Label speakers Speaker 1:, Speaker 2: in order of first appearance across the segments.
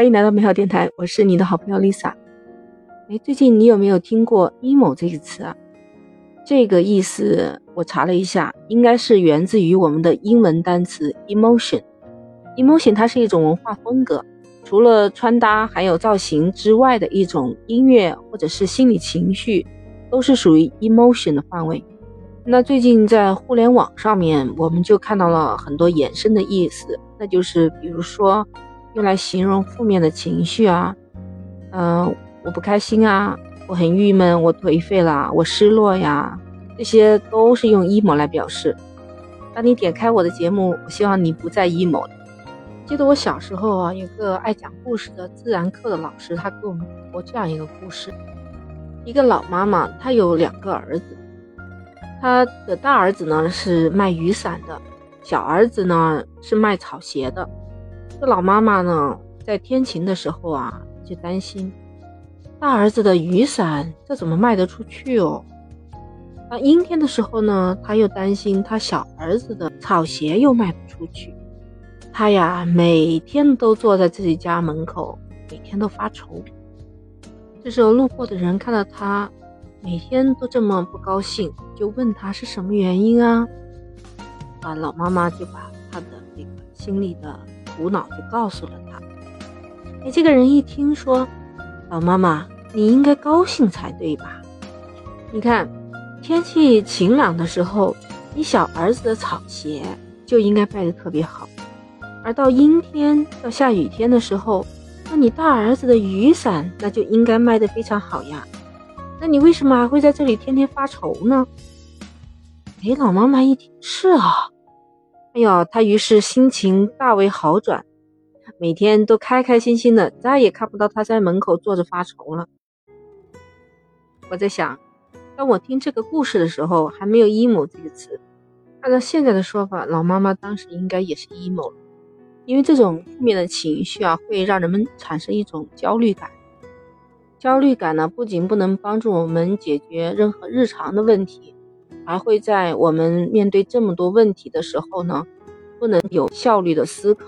Speaker 1: 欢迎来到美好电台，我是你的好朋友 Lisa。哎，最近你有没有听过 emo 这个词啊？这个意思我查了一下，应该是源自于我们的英文单词 emotion。emotion 它是一种文化风格，除了穿搭还有造型之外的一种音乐或者是心理情绪，都是属于 emotion 的范围。那最近在互联网上面，我们就看到了很多衍生的意思，那就是比如说用来形容负面的情绪啊，嗯，我不开心啊，我很郁闷，我颓废啦，我失落呀，这些都是用 emo 来表示。当你点开我的节目，我希望你不再 emo。记得我小时候啊，有个爱讲故事的自然课的老师，他给我们讲过这样一个故事：一个老妈妈，她有两个儿子。她的大儿子呢是卖雨伞的，小儿子呢是卖草鞋的。这老妈妈呢在天晴的时候啊就担心，大儿子的雨伞这怎么卖得出去哦？那阴天的时候呢，他又担心他小儿子的草鞋又卖不出去。他呀每天都坐在自己家门口，每天都发愁。这时候路过的人看到他。每天都这么不高兴，就问他是什么原因啊？啊，老妈妈就把他的这个心里的苦恼就告诉了他。哎，这个人一听说，老妈妈，你应该高兴才对吧？你看，天气晴朗的时候，你小儿子的草鞋就应该卖的特别好，而到阴天、到下雨天的时候，那你大儿子的雨伞那就应该卖的非常好呀。那你为什么还会在这里天天发愁呢？哎，老妈妈一听是啊，哎呦，她于是心情大为好转，每天都开开心心的，再也看不到他在门口坐着发愁了。我在想，当我听这个故事的时候，还没有 emo 这个词，按照现在的说法，老妈妈当时应该也是 emo 了，因为这种负面的情绪啊，会让人们产生一种焦虑感。焦虑感呢，不仅不能帮助我们解决任何日常的问题，还会在我们面对这么多问题的时候呢，不能有效率的思考，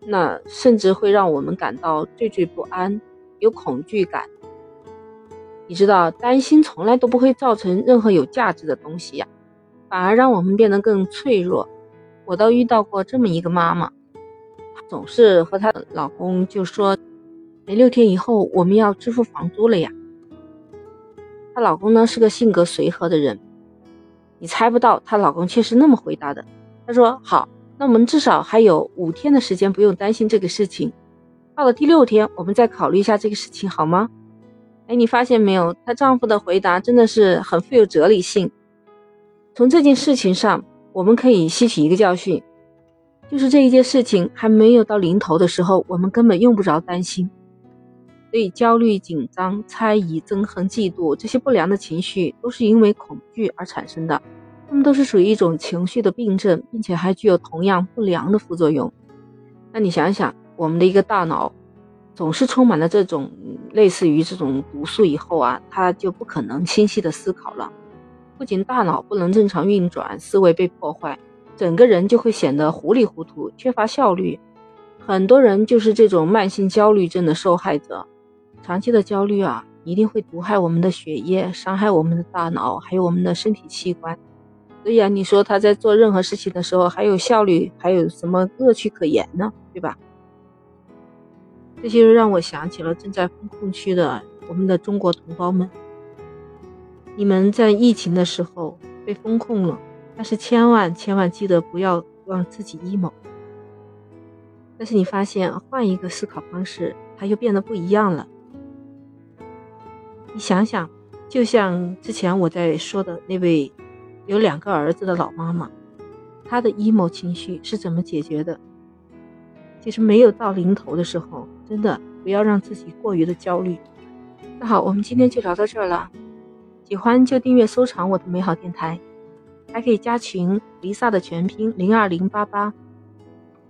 Speaker 1: 那甚至会让我们感到惴惴不安，有恐惧感。你知道，担心从来都不会造成任何有价值的东西呀，反而让我们变得更脆弱。我倒遇到过这么一个妈妈，她总是和她的老公就说。没六天以后，我们要支付房租了呀。她老公呢是个性格随和的人，你猜不到她老公却是那么回答的。他说：“好，那我们至少还有五天的时间不用担心这个事情。到了第六天，我们再考虑一下这个事情，好吗？”哎，你发现没有？她丈夫的回答真的是很富有哲理性。从这件事情上，我们可以吸取一个教训，就是这一件事情还没有到临头的时候，我们根本用不着担心。所以，焦虑、紧张、猜疑、憎恨、嫉妒这些不良的情绪，都是因为恐惧而产生的。它们都是属于一种情绪的病症，并且还具有同样不良的副作用。那你想想，我们的一个大脑总是充满了这种类似于这种毒素以后啊，它就不可能清晰的思考了。不仅大脑不能正常运转，思维被破坏，整个人就会显得糊里糊涂，缺乏效率。很多人就是这种慢性焦虑症的受害者。长期的焦虑啊，一定会毒害我们的血液，伤害我们的大脑，还有我们的身体器官。所以啊，你说他在做任何事情的时候还有效率，还有什么乐趣可言呢？对吧？这就让我想起了正在封控区的我们的中国同胞们。你们在疫情的时候被封控了，但是千万千万记得不要让自己 emo。但是你发现换一个思考方式，它又变得不一样了。你想想，就像之前我在说的那位有两个儿子的老妈妈，她的 emo 情绪是怎么解决的？其实没有到临头的时候，真的不要让自己过于的焦虑。那好，我们今天就聊到这儿了。喜欢就订阅收藏我的美好电台，还可以加群离萨的全拼零二零八八，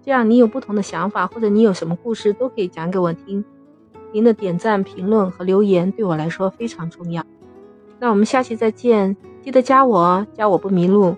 Speaker 1: 这样你有不同的想法或者你有什么故事都可以讲给我听。您的点赞、评论和留言对我来说非常重要。那我们下期再见，记得加我哦，加我不迷路。